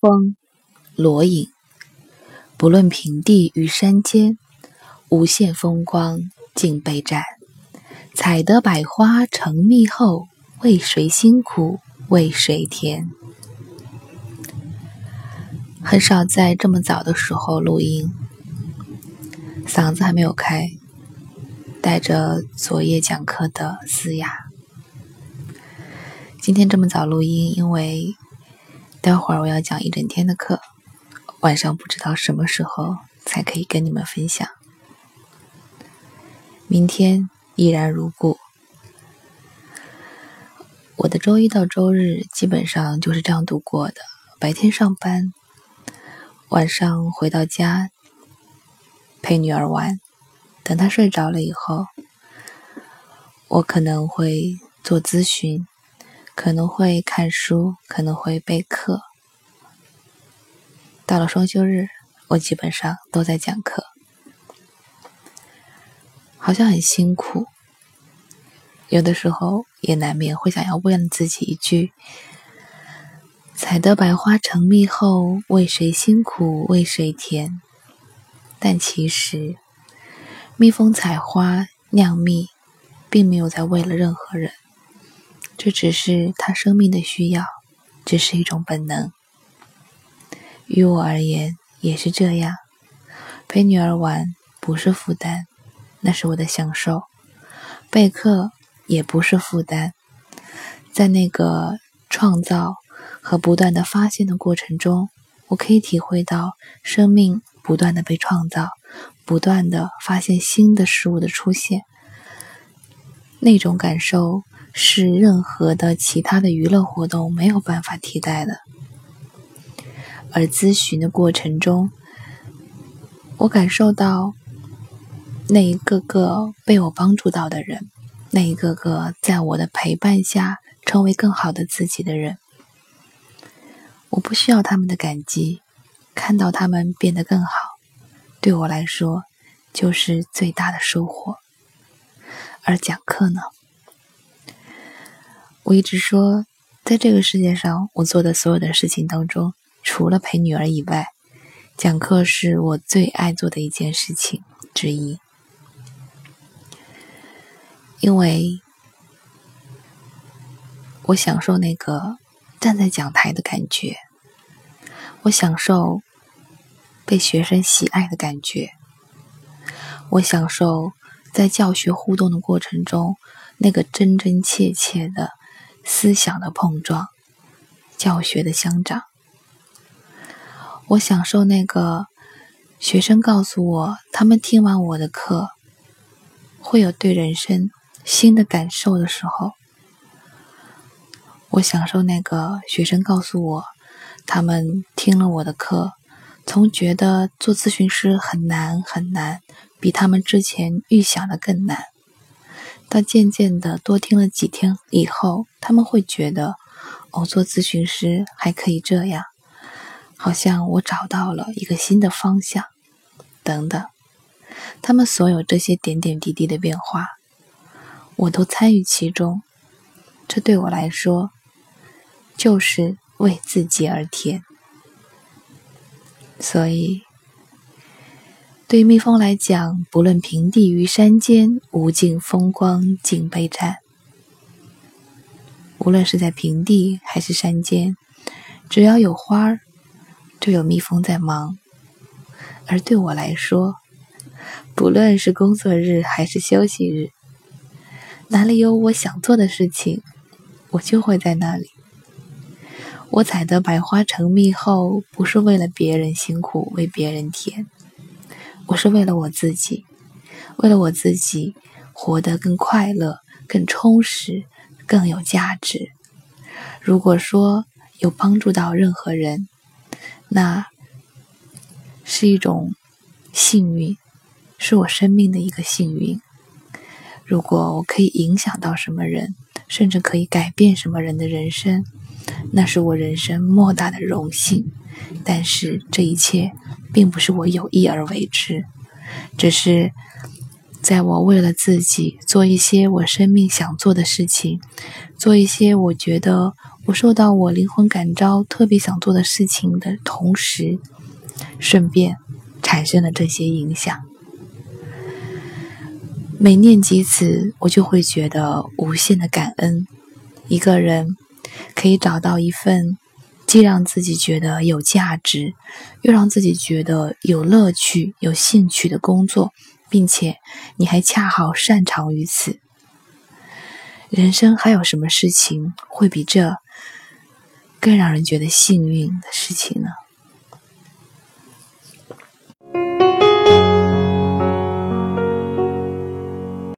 风，罗隐。不论平地与山间，无限风光尽被占。采得百花成蜜后，为谁辛苦为谁甜？很少在这么早的时候录音，嗓子还没有开，带着昨夜讲课的嘶哑。今天这么早录音，因为待会儿我要讲一整天的课，晚上不知道什么时候才可以跟你们分享。明天依然如故，我的周一到周日基本上就是这样度过的：白天上班，晚上回到家陪女儿玩，等她睡着了以后，我可能会做咨询。可能会看书，可能会备课。到了双休日，我基本上都在讲课，好像很辛苦。有的时候也难免会想要问自己一句：“采得百花成蜜后，为谁辛苦为谁甜？”但其实，蜜蜂采花酿蜜，并没有在为了任何人。这只是他生命的需要，只是一种本能。于我而言也是这样。陪女儿玩不是负担，那是我的享受；备课也不是负担，在那个创造和不断的发现的过程中，我可以体会到生命不断的被创造，不断的发现新的事物的出现，那种感受。是任何的其他的娱乐活动没有办法替代的。而咨询的过程中，我感受到那一个个被我帮助到的人，那一个个在我的陪伴下成为更好的自己的人，我不需要他们的感激，看到他们变得更好，对我来说就是最大的收获。而讲课呢？我一直说，在这个世界上，我做的所有的事情当中，除了陪女儿以外，讲课是我最爱做的一件事情之一。因为我享受那个站在讲台的感觉，我享受被学生喜爱的感觉，我享受在教学互动的过程中那个真真切切的。思想的碰撞，教学的相长。我享受那个学生告诉我，他们听完我的课会有对人生新的感受的时候。我享受那个学生告诉我，他们听了我的课，从觉得做咨询师很难很难，比他们之前预想的更难。但渐渐的多听了几天以后，他们会觉得，哦，做咨询师还可以这样，好像我找到了一个新的方向，等等。他们所有这些点点滴滴的变化，我都参与其中。这对我来说，就是为自己而甜。所以。对蜜蜂来讲，不论平地与山间，无尽风光尽被占。无论是在平地还是山间，只要有花儿，就有蜜蜂在忙。而对我来说，不论是工作日还是休息日，哪里有我想做的事情，我就会在那里。我采得百花成蜜后，不是为了别人辛苦，为别人甜。我是为了我自己，为了我自己活得更快乐、更充实、更有价值。如果说有帮助到任何人，那是一种幸运，是我生命的一个幸运。如果我可以影响到什么人，甚至可以改变什么人的人生，那是我人生莫大的荣幸。但是这一切并不是我有意而为之，只是在我为了自己做一些我生命想做的事情，做一些我觉得我受到我灵魂感召特别想做的事情的同时，顺便产生了这些影响。每念及此，我就会觉得无限的感恩。一个人可以找到一份既让自己觉得有价值，又让自己觉得有乐趣、有兴趣的工作。并且你还恰好擅长于此，人生还有什么事情会比这更让人觉得幸运的事情呢？